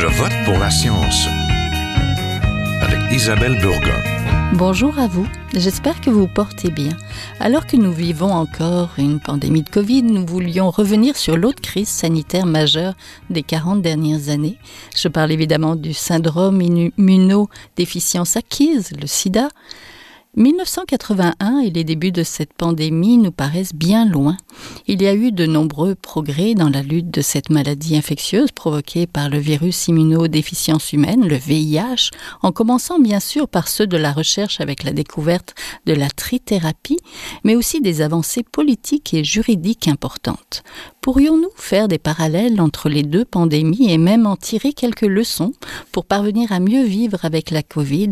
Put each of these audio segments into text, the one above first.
Je vote pour la science avec Isabelle Burgon. Bonjour à vous, j'espère que vous vous portez bien. Alors que nous vivons encore une pandémie de Covid, nous voulions revenir sur l'autre crise sanitaire majeure des 40 dernières années. Je parle évidemment du syndrome immunodéficience acquise, le sida, 1981 et les débuts de cette pandémie nous paraissent bien loin. Il y a eu de nombreux progrès dans la lutte de cette maladie infectieuse provoquée par le virus immunodéficience humaine, le VIH, en commençant bien sûr par ceux de la recherche avec la découverte de la trithérapie, mais aussi des avancées politiques et juridiques importantes. Pourrions-nous faire des parallèles entre les deux pandémies et même en tirer quelques leçons pour parvenir à mieux vivre avec la Covid?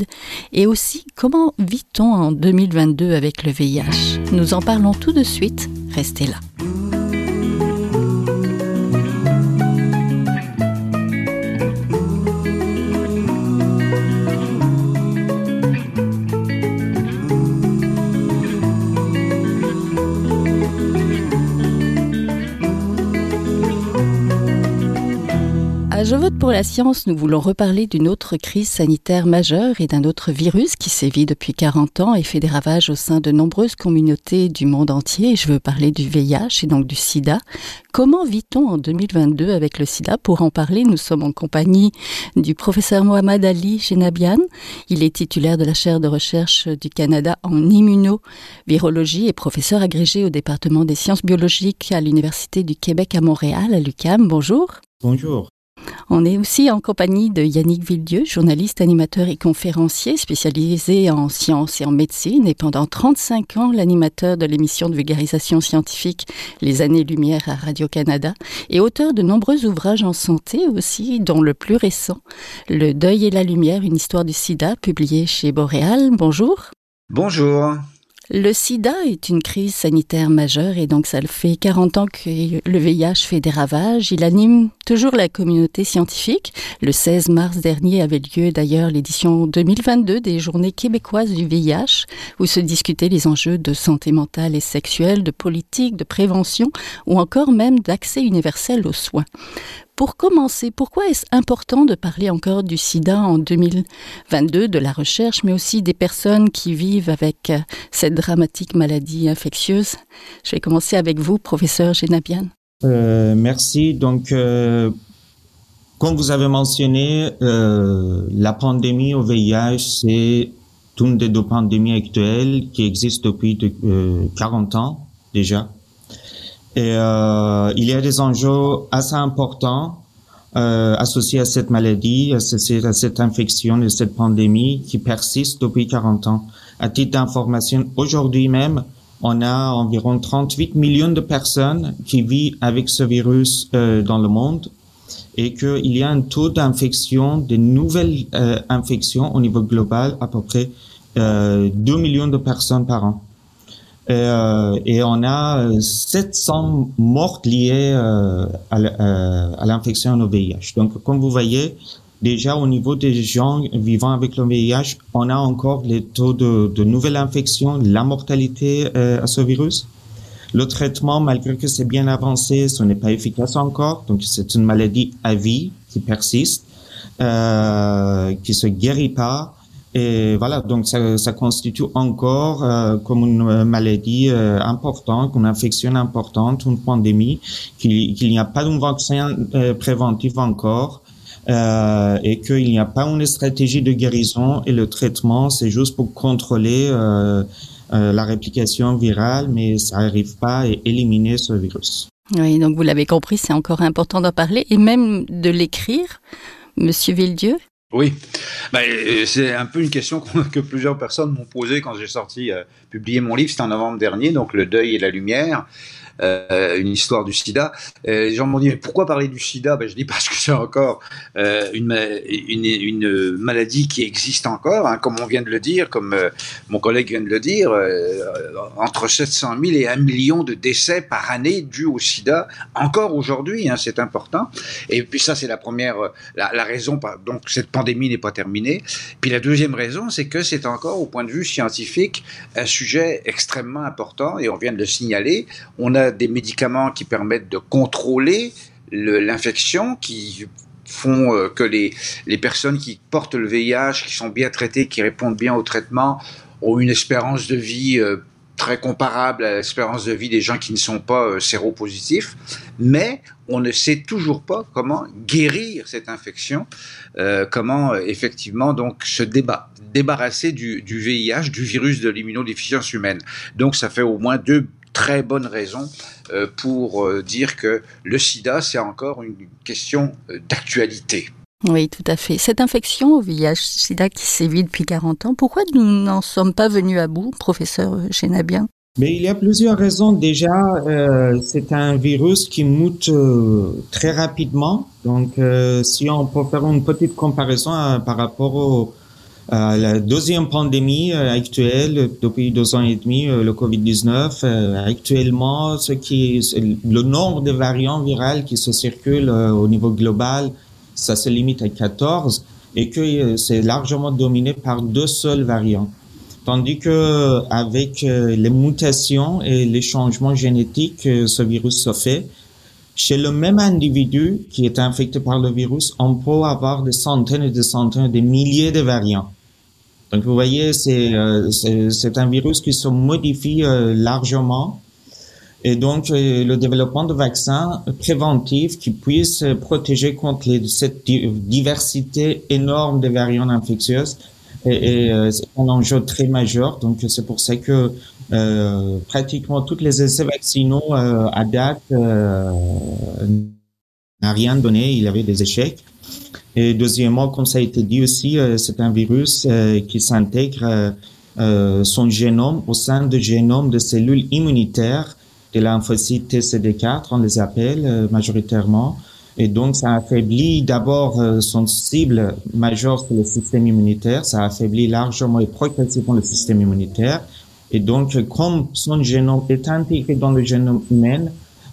Et aussi, comment vit-on en 2022 avec le VIH Nous en parlons tout de suite, restez là. Pour la science, nous voulons reparler d'une autre crise sanitaire majeure et d'un autre virus qui sévit depuis 40 ans et fait des ravages au sein de nombreuses communautés du monde entier. Je veux parler du VIH et donc du sida. Comment vit-on en 2022 avec le sida? Pour en parler, nous sommes en compagnie du professeur Mohamed Ali Genabian. Il est titulaire de la chaire de recherche du Canada en immunovirologie et professeur agrégé au département des sciences biologiques à l'Université du Québec à Montréal, à l'UCAM. Bonjour. Bonjour. On est aussi en compagnie de Yannick Villedieu, journaliste, animateur et conférencier spécialisé en sciences et en médecine et pendant 35 ans l'animateur de l'émission de vulgarisation scientifique Les années-lumière à Radio-Canada et auteur de nombreux ouvrages en santé aussi, dont le plus récent, Le deuil et la lumière, une histoire du sida, publié chez Boréal. Bonjour. Bonjour. Le sida est une crise sanitaire majeure et donc ça le fait 40 ans que le VIH fait des ravages. Il anime toujours la communauté scientifique. Le 16 mars dernier avait lieu d'ailleurs l'édition 2022 des Journées québécoises du VIH où se discutaient les enjeux de santé mentale et sexuelle, de politique, de prévention ou encore même d'accès universel aux soins. Pour commencer, pourquoi est-ce important de parler encore du sida en 2022, de la recherche, mais aussi des personnes qui vivent avec euh, cette dramatique maladie infectieuse? Je vais commencer avec vous, professeur Genabian. Euh, merci. Donc, euh, comme vous avez mentionné, euh, la pandémie au VIH, c'est une des deux pandémies actuelles qui existent depuis de, 40 ans déjà. Et euh, il y a des enjeux assez importants euh, associés à cette maladie, associés à cette infection et cette pandémie qui persiste depuis 40 ans. À titre d'information, aujourd'hui même, on a environ 38 millions de personnes qui vivent avec ce virus euh, dans le monde et qu'il y a un taux d'infection, de nouvelles euh, infections au niveau global à peu près euh, 2 millions de personnes par an. Euh, et on a 700 morts liées à l'infection au VIH. Donc, comme vous voyez, déjà au niveau des gens vivant avec le VIH, on a encore les taux de, de nouvelles infections, la mortalité euh, à ce virus. Le traitement, malgré que c'est bien avancé, ce n'est pas efficace encore. Donc, c'est une maladie à vie qui persiste, euh, qui se guérit pas et voilà, donc ça, ça constitue encore euh, comme une maladie euh, importante, une infection importante, une pandémie, qu'il n'y a pas d'un vaccin euh, préventif encore. Euh, et qu'il n'y a pas une stratégie de guérison et le traitement, c'est juste pour contrôler euh, la réplication virale, mais ça n'arrive pas à éliminer ce virus. Oui, donc vous l'avez compris, c'est encore important d'en parler et même de l'écrire. Monsieur Villedieu oui, ben, c'est un peu une question que plusieurs personnes m'ont posée quand j'ai sorti, euh, publié mon livre, c'était en novembre dernier, donc Le deuil et la lumière. Euh, une histoire du sida. Euh, les gens m'ont dit mais pourquoi parler du sida? Ben, Je dis parce que c'est encore euh, une, une, maladie qui existe encore, hein, comme on vient de le dire, comme mon collègue vient de le dire, entre 700 000 et 1 million de décès par année dus au sida, encore aujourd'hui, hein, c'est important. Et puis ça, c'est la première, la raison, donc cette pandémie n'est pas terminée. Puis la deuxième raison, c'est que c'est encore, au point de vue scientifique, un sujet extrêmement important, et on vient de le signaler. On a des médicaments qui permettent de contrôler l'infection, qui font que les, les personnes qui portent le VIH, qui sont bien traitées, qui répondent bien au traitement, ont une espérance de vie très comparable à l'espérance de vie des gens qui ne sont pas euh, séropositifs, mais on ne sait toujours pas comment guérir cette infection, euh, comment euh, effectivement donc se débat, débarrasser du, du VIH, du virus de l'immunodéficience humaine. Donc ça fait au moins deux très bonnes raisons euh, pour euh, dire que le sida, c'est encore une question euh, d'actualité. Oui, tout à fait. Cette infection au VIH-Sida qui sévit depuis 40 ans, pourquoi nous n'en sommes pas venus à bout, professeur Chenabian mais il y a plusieurs raisons. Déjà, euh, c'est un virus qui mute euh, très rapidement. Donc, euh, si on peut faire une petite comparaison euh, par rapport au, la deuxième pandémie euh, actuelle depuis deux ans et demi, le Covid-19, actuellement, ce qui, le nombre de variants virales qui se circulent au niveau global ça se limite à 14 et que euh, c'est largement dominé par deux seuls variants. Tandis que avec euh, les mutations et les changements génétiques, ce virus se fait. Chez le même individu qui est infecté par le virus, on peut avoir des centaines et des centaines, des milliers de variants. Donc vous voyez, c'est euh, c'est un virus qui se modifie largement et donc, euh, le développement de vaccins préventifs qui puissent protéger contre cette diversité énorme de variants infectieuses est, euh, un enjeu très majeur. Donc, c'est pour ça que euh, pratiquement tous les essais vaccinaux à date n'a rien donné. Il y avait des échecs. Et deuxièmement, comme ça a été dit aussi, c'est un virus qui s'intègre son génome au sein du génome de cellules immunitaires de lymphocytes TCD4, on les appelle euh, majoritairement. Et donc, ça affaiblit d'abord euh, son cible majeure sur le système immunitaire. Ça affaiblit largement et progressivement le système immunitaire. Et donc, comme son génome est intégré dans le génome humain,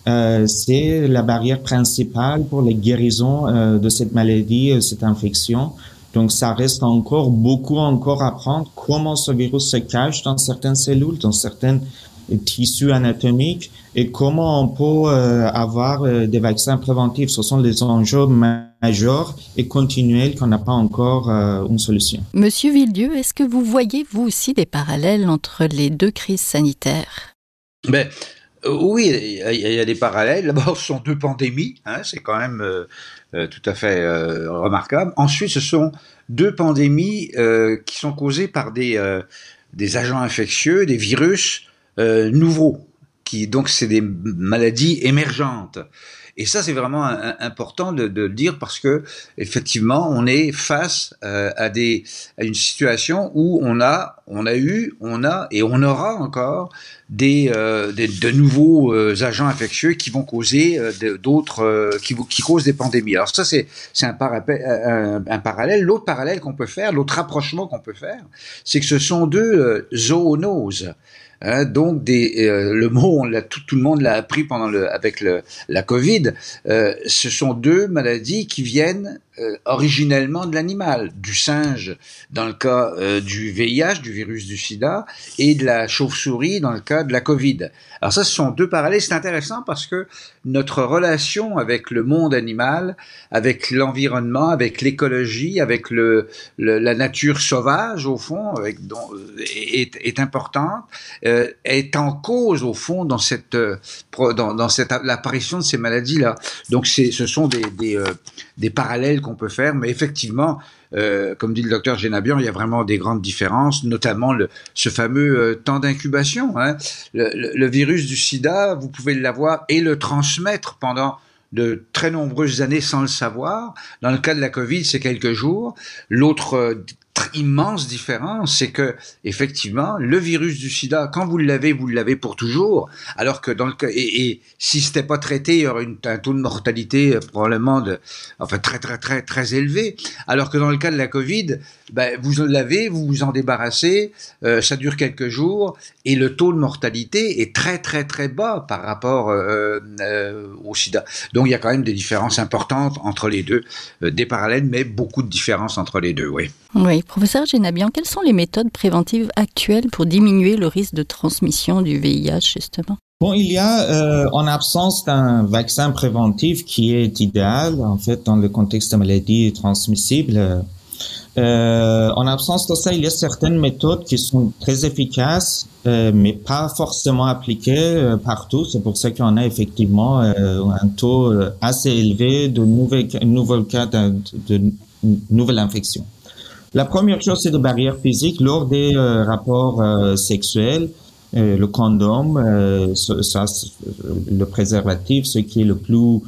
euh, c'est la barrière principale pour la guérison euh, de cette maladie, euh, cette infection. Donc, ça reste encore beaucoup encore à apprendre comment ce virus se cache dans certaines cellules, dans certaines tissus anatomiques et comment on peut euh, avoir euh, des vaccins préventifs? Ce sont des enjeux majeurs et continuels qu'on n'a pas encore euh, une solution. Monsieur Villedieu, est-ce que vous voyez, vous aussi, des parallèles entre les deux crises sanitaires? Ben, Oui, il y, a des parallèles. D'abord, ce sont deux pandémies, hein, c'est quand même euh, tout à fait euh, remarquable. Ensuite, ce sont deux pandémies euh, qui sont causées par des, des agents infectieux, des virus euh, nouveaux, qui donc c'est des maladies émergentes. Et ça, c'est vraiment important de, de, le dire parce que effectivement, on est face euh, à des à une situation où on a on a eu, on a et on aura encore des, euh, des de nouveaux euh, agents infectieux qui vont causer euh, d'autres euh, qui qui causent des pandémies. Alors ça, c'est un, un, parallèle. L'autre parallèle qu'on peut faire, l'autre rapprochement qu'on peut faire, c'est que ce sont deux zoonoses. Hein, donc des, euh, le mot, on tout, tout, le monde l'a appris pendant le, avec le, la Covid. Euh, ce sont deux maladies qui viennent euh, originellement de l'animal, du singe dans le cas euh, du VIH, du virus du sida, et de la chauve-souris dans le cas de la Covid. Alors ça, ce sont deux parallèles. C'est intéressant parce que notre relation avec le monde animal, avec l'environnement, avec l'écologie, avec le, la nature sauvage au fond, dont, est, importante, euh, est en cause au fond dans cette dans, cette l'apparition de ces maladies-là. Donc ce sont des euh, des parallèles qu'on peut faire, mais effectivement, euh, comme dit le docteur Génabian, il y a vraiment des grandes différences, notamment le, ce fameux euh, temps d'incubation. Hein. Le, le, virus du sida, vous pouvez l'avoir et le transmettre pendant de très nombreuses années sans le savoir. Dans le cas de la Covid, c'est quelques jours. L'autre euh, immense différence, c'est que effectivement, le virus du SIDA, quand vous l'avez, vous l'avez pour toujours. Alors que dans le et, et si c'était pas traité, il y aurait un taux de mortalité euh, probablement de, enfin très très très très élevé. Alors que dans le cas de la Covid, ben, vous l'avez, vous vous en débarrassez, euh, ça dure quelques jours et le taux de mortalité est très très très bas par rapport euh, au SIDA. Donc il y a quand même des différences importantes entre les deux, des parallèles, mais beaucoup de différences entre les deux, oui. Oui, professeur Genabian, quelles sont les méthodes préventives actuelles pour diminuer le risque de transmission du VIH, justement? Bon, il y a, euh, en absence d'un vaccin préventif qui est idéal, en fait, dans le contexte de maladies transmissibles, euh, en absence de ça, il y a certaines méthodes qui sont très efficaces, euh, mais pas forcément appliquées partout. C'est pour ça qu'on a effectivement un taux assez élevé de nouvelles, nouveaux cas de nouvelles infections. La première chose, c'est de barrières physiques lors des rapports sexuels. Euh, le condom, euh, ça, le préservatif, ce qui est le plus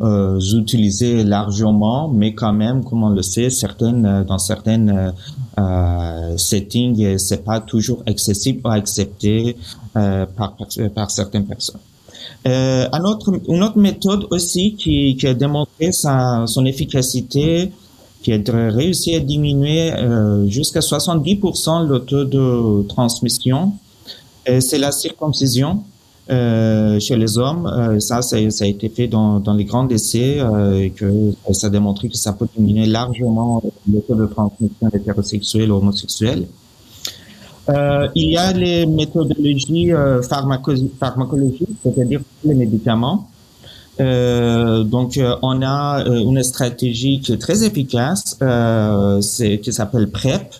euh, utilisé largement, mais quand même, comme on le sait, certaines dans certaines euh, settings, c'est pas toujours accessible ou accepté par, certaines personnes. Euh, un autre, une autre méthode aussi qui, qui a démontré sa, son efficacité, qui a réussi à diminuer euh, jusqu'à 70% le taux de transmission euh, c'est la circoncision euh, chez les hommes. Euh, ça, ça, a été fait dans, dans les grands essais et que ça a démontré que ça peut diminuer largement le taux de transmission hétérosexuelle ou homosexuelle. Euh, il y a les méthodologies euh, pharmacologiques, c'est-à-dire les médicaments. Euh, donc, on a une stratégie qui est très efficace, c'est qui s'appelle PrEP,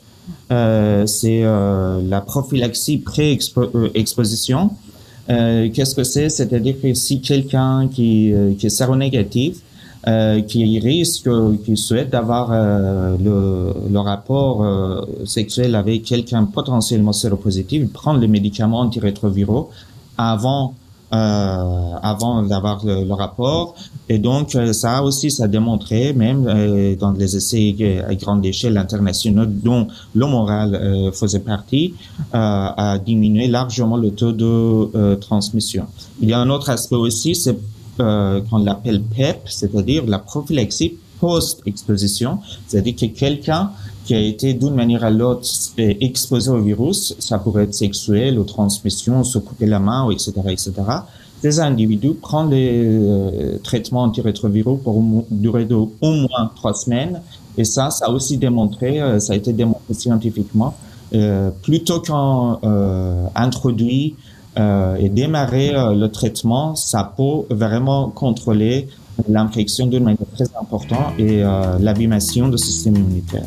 euh, c'est euh, la prophylaxie pré-exposition. Euh, qu'est-ce que c'est? C'est-à-dire que si quelqu'un qui, qui est séronégatif, euh, qui risque, qui souhaite avoir le, le, rapport sexuel avec quelqu'un potentiellement séropositif, prend les médicaments antirétroviraux avant euh, avant d'avoir le, rapport. Et donc, euh, ça aussi, ça a démontré, même euh, dans les essais à grande échelle internationaux, dont le moral faisait partie, à diminuer largement le taux de transmission. Il y a un autre aspect aussi, c'est qu'on l'appelle PEP, c'est-à-dire la prophylaxie post-exposition, c'est-à-dire que quelqu'un qui a été d'une manière à l'autre exposé au virus, ça pourrait être sexuel ou transmission, se couper la main, etc., etc. Ces individus prennent les euh, traitements antirétroviraux pour une durée de au moins trois semaines. Et ça, ça a aussi démontré, euh, ça a été démontré scientifiquement, euh, plutôt qu'en euh, introduit et démarrer le traitement, ça peut vraiment contrôler l'infection d'une manière très importante et l'abîmation du système immunitaire.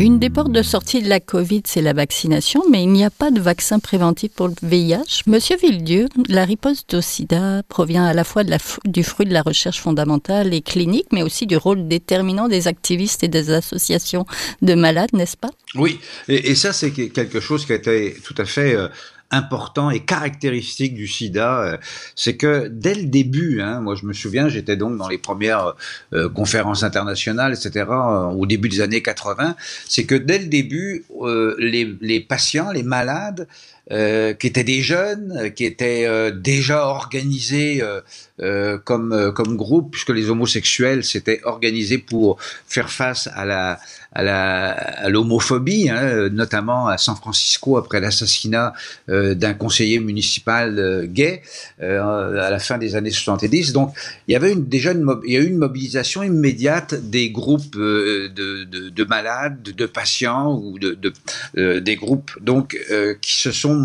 Une des portes de sortie de la Covid, c'est la vaccination, mais il n'y a pas de vaccin préventif pour le VIH. Monsieur Villedieu, la riposte au sida provient à la fois du fruit de la recherche fondamentale et clinique, mais aussi du rôle déterminant des activistes et des associations de malades, n'est-ce pas? Oui, et, et ça c'est quelque chose qui a été tout à fait... Euh, important et caractéristique du sida, euh, c'est que dès le début, hein, moi je me souviens, j'étais donc dans les premières euh, conférences internationales, etc., euh, au début des années 80, c'est que dès le début, les, patients, les malades, euh, qui étaient des jeunes, qui étaient déjà organisés comme, comme groupe, puisque les homosexuels s'étaient organisés pour faire face à la, à l'homophobie, hein, notamment à San Francisco après l'assassinat euh, d'un conseiller municipal euh, gay euh, à la fin des années 70. Donc il y avait une, déjà une, il y a eu une mobilisation immédiate des groupes de, de, de, malades, de, patients ou de des groupes donc qui se sont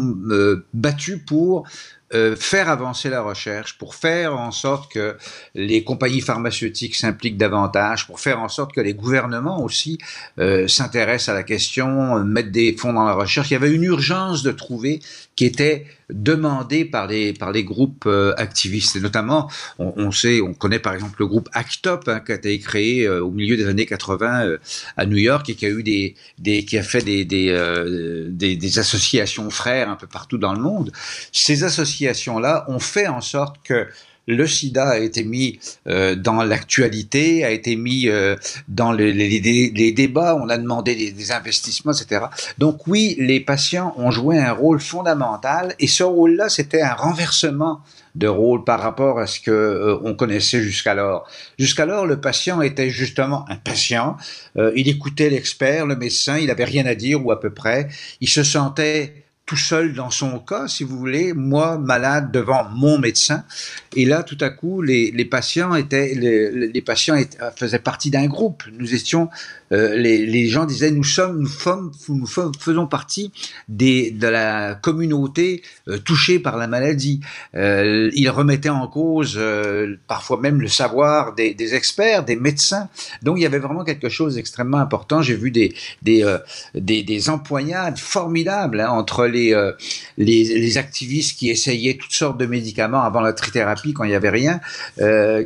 battus pour euh, faire avancer la recherche, pour faire en sorte que les compagnies pharmaceutiques s'impliquent davantage, pour faire en sorte que les gouvernements aussi euh, s'intéressent à la question, mettent des fonds dans la recherche. Il y avait une urgence de trouver qui était demandée par les par les groupes euh, activistes. Et notamment on, sait on connaît par exemple le groupe ACT UP hein, qui a été créé euh, au milieu des années 80 euh, à New York et qui a eu des, des qui a fait des des, des, des associations frères un peu partout dans le monde. Ces associations là ont fait en sorte que le sida a été mis euh, dans l'actualité, a été mis euh, dans les, débats, on a demandé des, investissements, etc. Donc oui, les patients ont joué un rôle fondamental et ce rôle-là, c'était un renversement de rôle par rapport à ce que euh, on connaissait jusqu'alors. Jusqu'alors, le patient était justement un patient. il écoutait l'expert, le médecin, il avait rien à dire ou à peu près. Il se sentait tout seul dans son cas, si vous voulez, moi malade devant mon médecin. Et là, tout à coup, les, les patients étaient, les, les patients étaient, faisaient partie d'un groupe. Nous étions euh, les, les, gens disaient nous sommes, nous, sommes, nous faisons partie des, de la communauté euh, touchée par la maladie. Euh, ils remettaient en cause euh, parfois même le savoir des, experts, des médecins. Donc il y avait vraiment quelque chose d'extrêmement important. J'ai vu des, des, des, des, empoignades formidables hein, entre les, les, les, activistes qui essayaient toutes sortes de médicaments avant la trithérapie quand il n'y avait rien,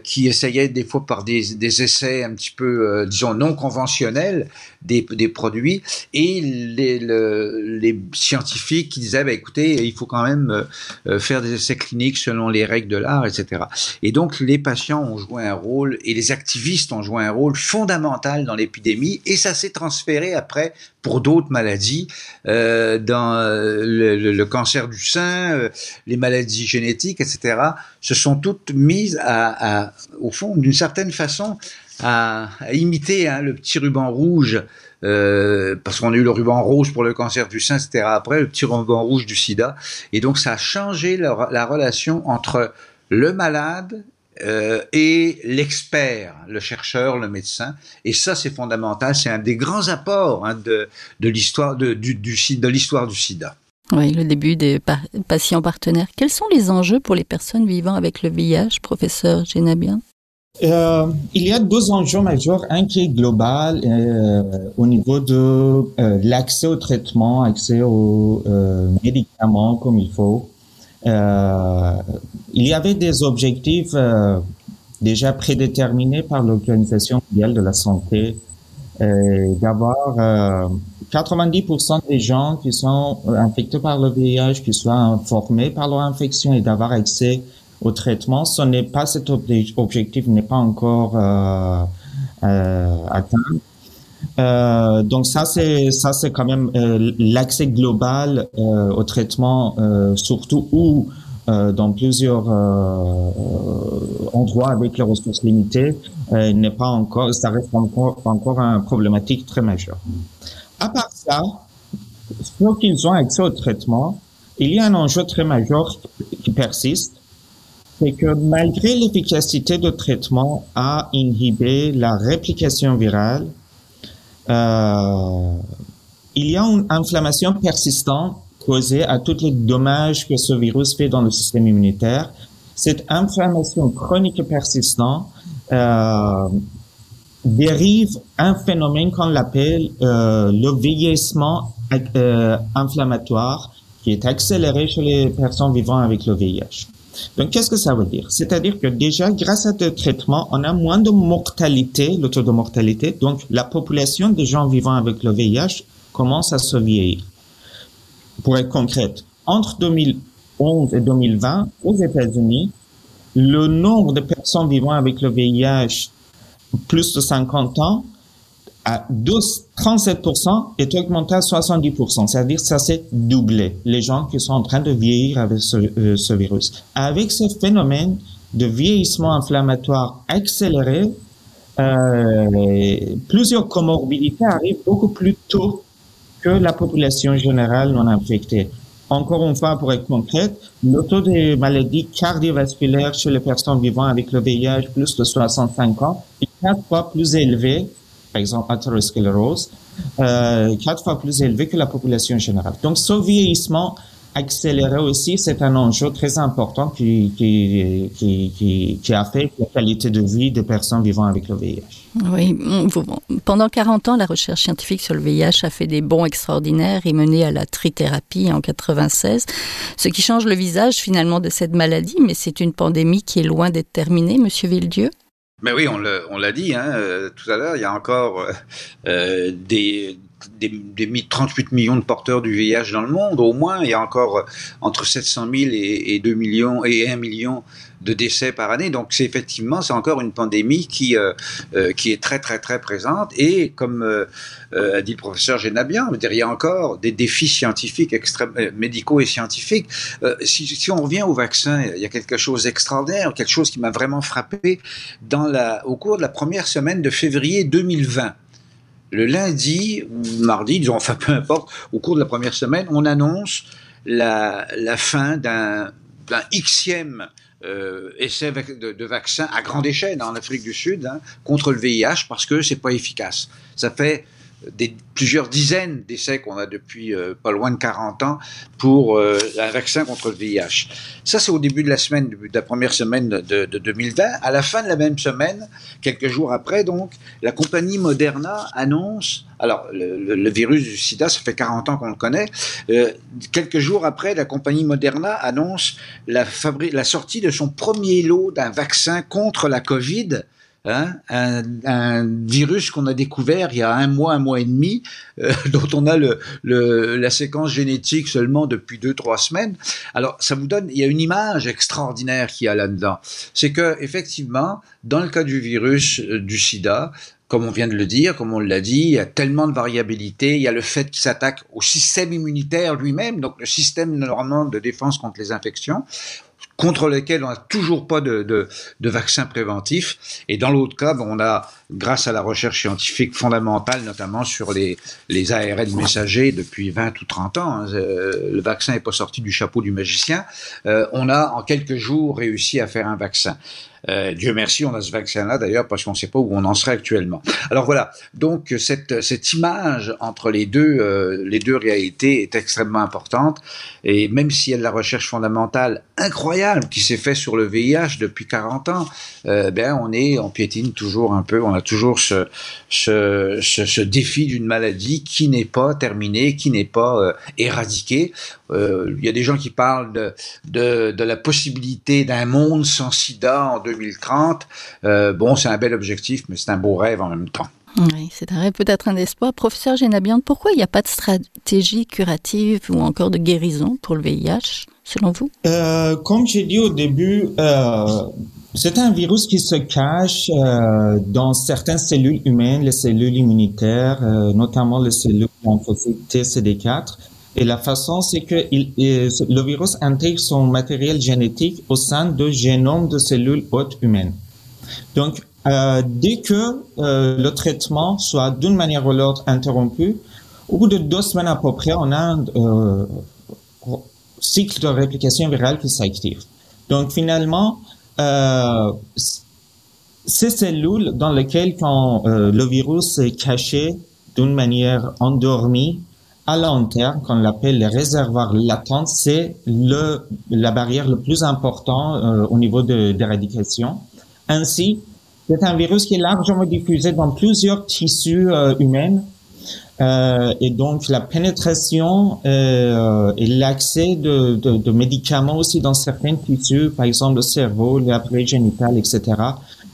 qui essayaient des fois par des, des essais un petit peu, disons, non conventionnels des, produits et les, les, scientifiques qui disaient bah, écoutez, il faut quand même euh, euh, faire des essais cliniques selon les règles de l'art, etc. Et donc les patients ont joué un rôle et les activistes ont joué un rôle fondamental dans l'épidémie et ça s'est transféré après pour d'autres maladies, euh, dans le, cancer du sein, les maladies génétiques, etc., se sont toutes mises à au fond, d'une certaine façon, à, imiter hein, le petit ruban rouge, euh, parce qu'on a eu le ruban rouge pour le cancer du sein, etc. Après, le petit ruban rouge du sida. Et donc, ça a changé la, la relation entre le malade euh, et l'expert, le chercheur, le médecin. Et ça, c'est fondamental. C'est un des grands apports hein, de, l'histoire du, de l'histoire du sida. Oui, le début des pa patients partenaires. Quels sont les enjeux pour les personnes vivant avec le VIH, professeur Genabian euh, il y a deux enjeux majeurs, un qui est global euh, au niveau de euh, l'accès au traitement, accès aux euh, médicaments comme il faut. Il y avait des objectifs déjà prédéterminés par l'Organisation mondiale de la santé d'avoir 90% des gens qui sont infectés par le VIH, qui soient informés par leur infection et d'avoir accès au traitement. Ce n'est pas cet objectif n'est pas encore euh, euh, atteint. Euh, donc ça c'est ça c'est quand même euh, l'accès global euh, au traitement, euh, surtout où dans plusieurs endroits avec les ressources limitées n'est pas encore, ça reste encore encore un problématique très majeure. À part ça, ceux qui ont accès au traitement, il y a un enjeu très majeur qui persiste c'est que malgré l'efficacité de traitement à inhiber la réplication virale, euh, il y a une inflammation persistante causée à tous les dommages que ce virus fait dans le système immunitaire. Cette inflammation chronique persistante euh, dérive un phénomène qu'on appelle euh, le vieillissement euh, inflammatoire qui est accéléré chez les personnes vivant avec le VIH. Donc, qu'est-ce que ça veut dire? C'est-à-dire que déjà, grâce à ce traitement, on a moins de mortalité, le taux de mortalité. Donc, la population des gens vivant avec le VIH commence à se vieillir. Pour être concrète, entre 2011 et 2020, aux États-Unis, le nombre de personnes vivant avec le VIH plus de 50 ans à 12, 37% est augmenté à 70%. C'est-à-dire ça s'est doublé. Les gens qui sont en train de vieillir avec ce, euh, ce virus. Avec ce phénomène de vieillissement inflammatoire accéléré, euh, plusieurs comorbidités arrivent beaucoup plus tôt que la population générale non infectée. Encore une fois, pour être concrète, le taux de maladies cardiovasculaires chez les personnes vivant avec le VIH plus de 65 ans est quatre fois plus élevé par exemple athérosclérose, euh, quatre fois plus élevé que la population générale. Donc, ce vieillissement accéléré aussi, c'est un enjeu très important qui, qui, qui, qui, affecte la qualité de vie des personnes vivant avec le VIH. Oui, pendant 40 ans, la recherche scientifique sur le VIH a fait des bons extraordinaires et mené à la trithérapie en 96, ce qui change le visage finalement de cette maladie, mais c'est une pandémie qui est loin d'être terminée, Monsieur Villedieu? Mais oui, on l'a dit hein, euh, tout à l'heure, il y a encore euh, euh, des, des, des, 38 millions de porteurs du VIH dans le monde, au moins. Il y a encore entre 700 000 et, et 2 millions et 1 million de décès par année. Donc c'est effectivement c'est encore une pandémie qui euh, euh, qui est très très très présente et comme euh, a dit le professeur Génabian, il y a encore des défis scientifiques médicaux et scientifiques. Si, si, on revient au vaccin, il y a quelque chose d'extraordinaire, quelque chose qui m'a vraiment frappé dans la au cours de la première semaine de février 2020 le lundi ou mardi, disons, enfin peu importe, au cours de la première semaine, on annonce la, la fin d'un xème euh, essais de, de, vaccins à grande échelle en Afrique du Sud hein, contre le VIH parce que c'est pas efficace. Ça fait des, plusieurs dizaines d'essais qu'on a depuis euh, pas loin de 40 ans pour euh, un vaccin contre le VIH. Ça, c'est au début de la semaine, de la première semaine de, de, 2020. À la fin de la même semaine, quelques jours après, donc, la compagnie Moderna annonce, alors le, virus du sida, ça fait 40 ans qu'on le connaît, euh, quelques jours après, la compagnie Moderna annonce la sortie de son premier lot d'un vaccin contre la COVID Hein, un, virus qu'on a découvert il y a un mois, un mois et demi, euh, dont on a la séquence génétique seulement depuis deux, trois semaines. Alors, ça vous donne, il y a une image extraordinaire qu'il y a là-dedans. C'est que, effectivement, dans le cas du virus euh, du sida, comme on vient de le dire, comme on l'a dit, il y a tellement de variabilité. Il y a le fait qu'il s'attaque au système immunitaire lui-même, donc le système normalement de défense contre les infections contre lesquels on n'a toujours pas de, de, de, vaccin préventif. Et dans l'autre cas, on a, grâce à la recherche scientifique fondamentale, notamment sur les, les ARN messagers depuis 20 ou 30 ans, hein, euh, le vaccin n'est pas sorti du chapeau du magicien, euh, on a en quelques jours réussi à faire un vaccin. Euh, Dieu merci, on a ce vaccin-là d'ailleurs parce qu'on ne sait pas où on en serait actuellement. Alors voilà, donc cette, cette image entre les deux, euh, les deux réalités est extrêmement importante et même s'il y a de la recherche fondamentale incroyable qui s'est fait sur le VIH depuis 40 ans, euh, ben on est, on piétine toujours un peu, on a toujours ce, ce, défi d'une maladie qui n'est pas terminée, qui n'est pas éradiquée. Euh, il y a des gens qui parlent de, de, de la possibilité d'un monde sans sida en 2030. Euh, bon, c'est un bel objectif, mais c'est un beau rêve en même temps. Oui, c'est un rêve, peut-être un espoir. Professeur Génabian, pourquoi il n'y a pas de stratégie curative ou encore de guérison pour le VIH, selon vous? Euh, Comme j'ai dit au début, euh, c'est un virus qui se cache euh, dans certaines cellules humaines, les cellules immunitaires, euh, notamment les cellules lymphocytes TCD4. Et la façon, c'est que le virus intègre son matériel génétique au sein de génome de cellules hôtes humaines. Donc, euh, dès que euh, le traitement soit d'une manière ou l'autre interrompu, au bout de deux semaines à peu près, on a un euh, cycle de réplication virale qui s'active. Donc, finalement, ces cellules dans lesquelles quand le virus est caché d'une manière endormie, à long terme, qu'on appelle les réservoirs latents, c'est le, la barrière le plus important euh, au niveau de d'éradication. Ainsi, c'est un virus qui est largement diffusé dans plusieurs tissus euh, humains. Euh, et donc la pénétration euh, et l'accès de, de, de, médicaments aussi dans certains tissus, par exemple le cerveau, l'appareil génital, etc.,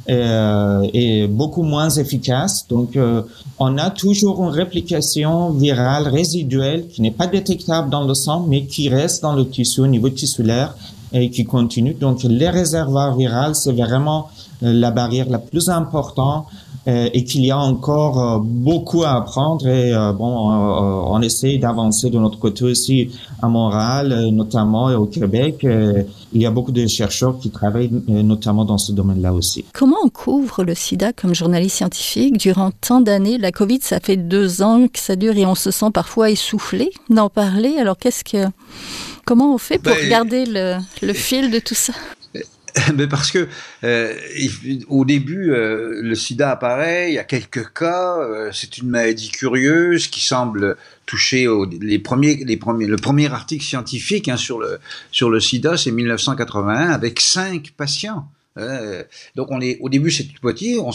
est beaucoup moins efficace. Donc, euh, on a toujours une réplication virale résiduelle qui n'est pas détectable dans le sang, mais qui reste dans le tissu au niveau tissulaire et qui continue. Donc, les réservoirs virales, c'est vraiment euh, la barrière la plus importante euh, et qu'il y a encore euh, beaucoup à apprendre. Et euh, bon, on essaie d'avancer de notre côté aussi à Montréal, notamment et au Québec. il y a beaucoup de chercheurs qui travaillent notamment dans ce domaine-là aussi. Comment on couvre le sida comme journaliste scientifique durant tant d'années? La Covid, ça fait deux ans que ça dure et on se sent parfois essoufflé d'en parler. Alors qu'est-ce que... Comment on fait pour ben, garder le, le fil de tout ça? Mais parce que euh, au début, euh, le sida apparaît, il y a quelques cas, euh, c'est une maladie curieuse qui semble toucher au, les premiers, les premiers, le premier article scientifique hein, sur le sur le sida, c'est 1981 avec cinq patients. Euh, donc on est au début c'est tout petit, on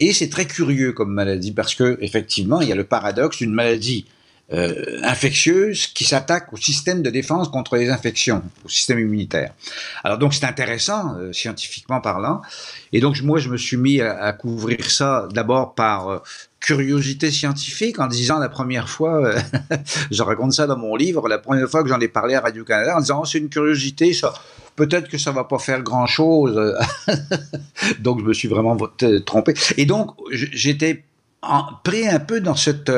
et c'est très curieux comme maladie parce que effectivement il y a le paradoxe d'une maladie euh, infectieuse qui s'attaque au système de défense contre les infections, au système immunitaire. Alors donc c'est intéressant euh, scientifiquement parlant. Et donc moi je me suis mis à, couvrir ça d'abord par euh, curiosité scientifique en disant la première fois, je raconte ça dans mon livre, la première fois que j'en ai parlé à Radio Canada en disant oh, c'est une curiosité. Peut-être que ça va pas faire grand chose. donc je me suis vraiment trompé. Et donc j'étais pris un peu dans cette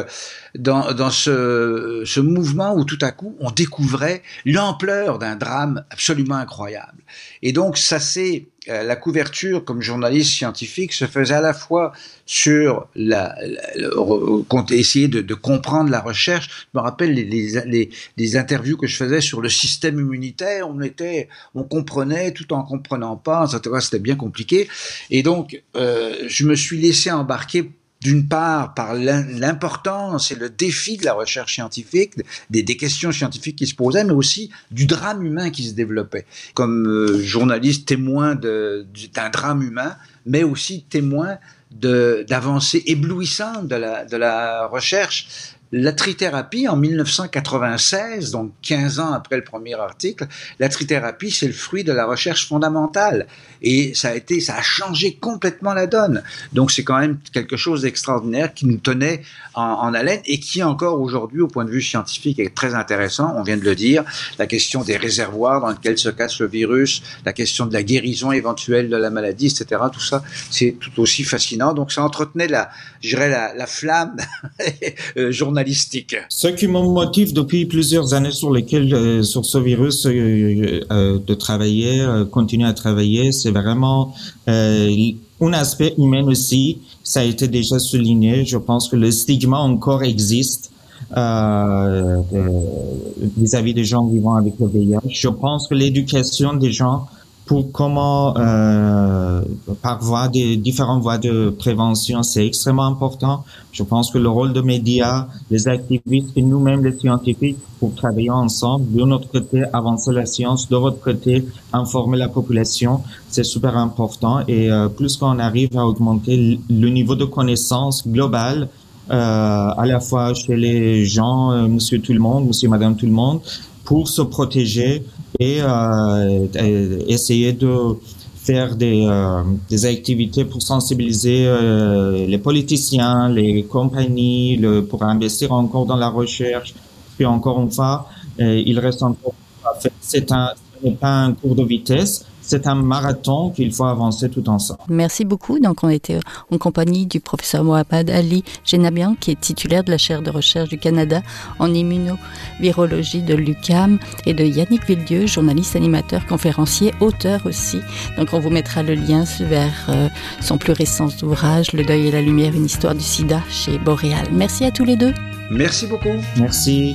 dans, dans ce, ce mouvement où tout à coup on découvrait l'ampleur d'un drame absolument incroyable. Et donc ça c'est euh, la couverture comme journaliste scientifique se faisait à la fois sur la, essayer de, de, comprendre la recherche. Je me rappelle les, les, les, interviews que je faisais sur le système immunitaire. On était, on comprenait tout en comprenant pas. C'était bien compliqué. Et donc, euh, je me suis laissé embarquer d'une part par l'importance et le défi de la recherche scientifique, des, questions scientifiques qui se posaient, mais aussi du drame humain qui se développait. Comme euh, journaliste témoin d'un drame humain, mais aussi témoin d'avancées éblouissantes de la, de la recherche la trithérapie en 1996, donc 15 ans après le premier article, la trithérapie c'est le fruit de la recherche fondamentale et ça a été, ça a changé complètement la donne. Donc c'est quand même quelque chose d'extraordinaire qui nous tenait en, haleine et qui encore aujourd'hui, au point de vue scientifique, est très intéressant. On vient de le dire, la question des réservoirs dans lesquels se cache le virus, la question de la guérison éventuelle de la maladie, etc. Tout ça, c'est tout aussi fascinant. Donc ça entretenait la, la flamme euh, Ce qui me motive depuis plusieurs années sur lesquelles, euh, sur ce virus, euh, euh de travailler, continuer à travailler, c'est vraiment un aspect humain aussi. Ça a été déjà souligné. Je pense que le stigma encore existe vis-à-vis des gens vivant avec le VIH. Je pense que l'éducation des gens pour comment euh, par voie des différentes voies de prévention, c'est extrêmement important. Je pense que le rôle de médias, les activistes et nous-mêmes les scientifiques pour travailler ensemble, de notre côté avancer la science, de votre côté informer la population, c'est super important. Et euh, plus qu'on arrive à augmenter le niveau de connaissance globale, euh, à la fois chez les gens, euh, Monsieur tout le monde, Monsieur Madame tout le monde, pour se protéger et euh, essayer de faire des, euh, des activités pour sensibiliser euh, les politiciens, les compagnies, le, pour investir encore dans la recherche. Puis encore une fois, il reste encore à faire. C'est un, ce n'est pas un cours de vitesse, c'est un marathon qu'il faut avancer tout ensemble. Merci beaucoup. Donc, on était en compagnie du professeur Mohamed Ali Genabian, qui est titulaire de la chaire de recherche du Canada en immunovirologie de l'UCAM, et de Yannick Villedieu, journaliste, animateur, conférencier, auteur aussi. Donc, on vous mettra le lien vers euh, son plus récent ouvrage, Le deuil et la lumière, une histoire du sida chez Boréal. Merci à tous les deux. Merci beaucoup. Merci.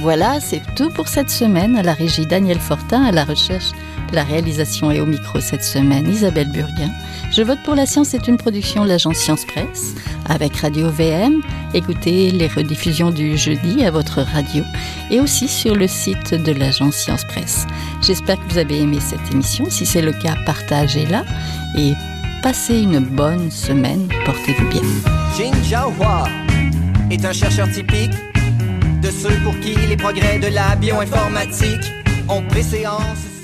Voilà, c'est tout pour cette semaine. À la régie Daniel Fortin, à la recherche, la réalisation et au micro cette semaine Isabelle Burguin. Je vote pour la science est une production de l'agence Science Presse avec Radio VM. Écoutez les rediffusions du jeudi à votre radio et aussi sur le site de l'agence Science Presse. J'espère que vous avez aimé cette émission. Si c'est le cas, partagez-la et passez une bonne semaine. Portez-vous bien. Est un chercheur typique de ceux pour qui les progrès de la bioinformatique ont préséance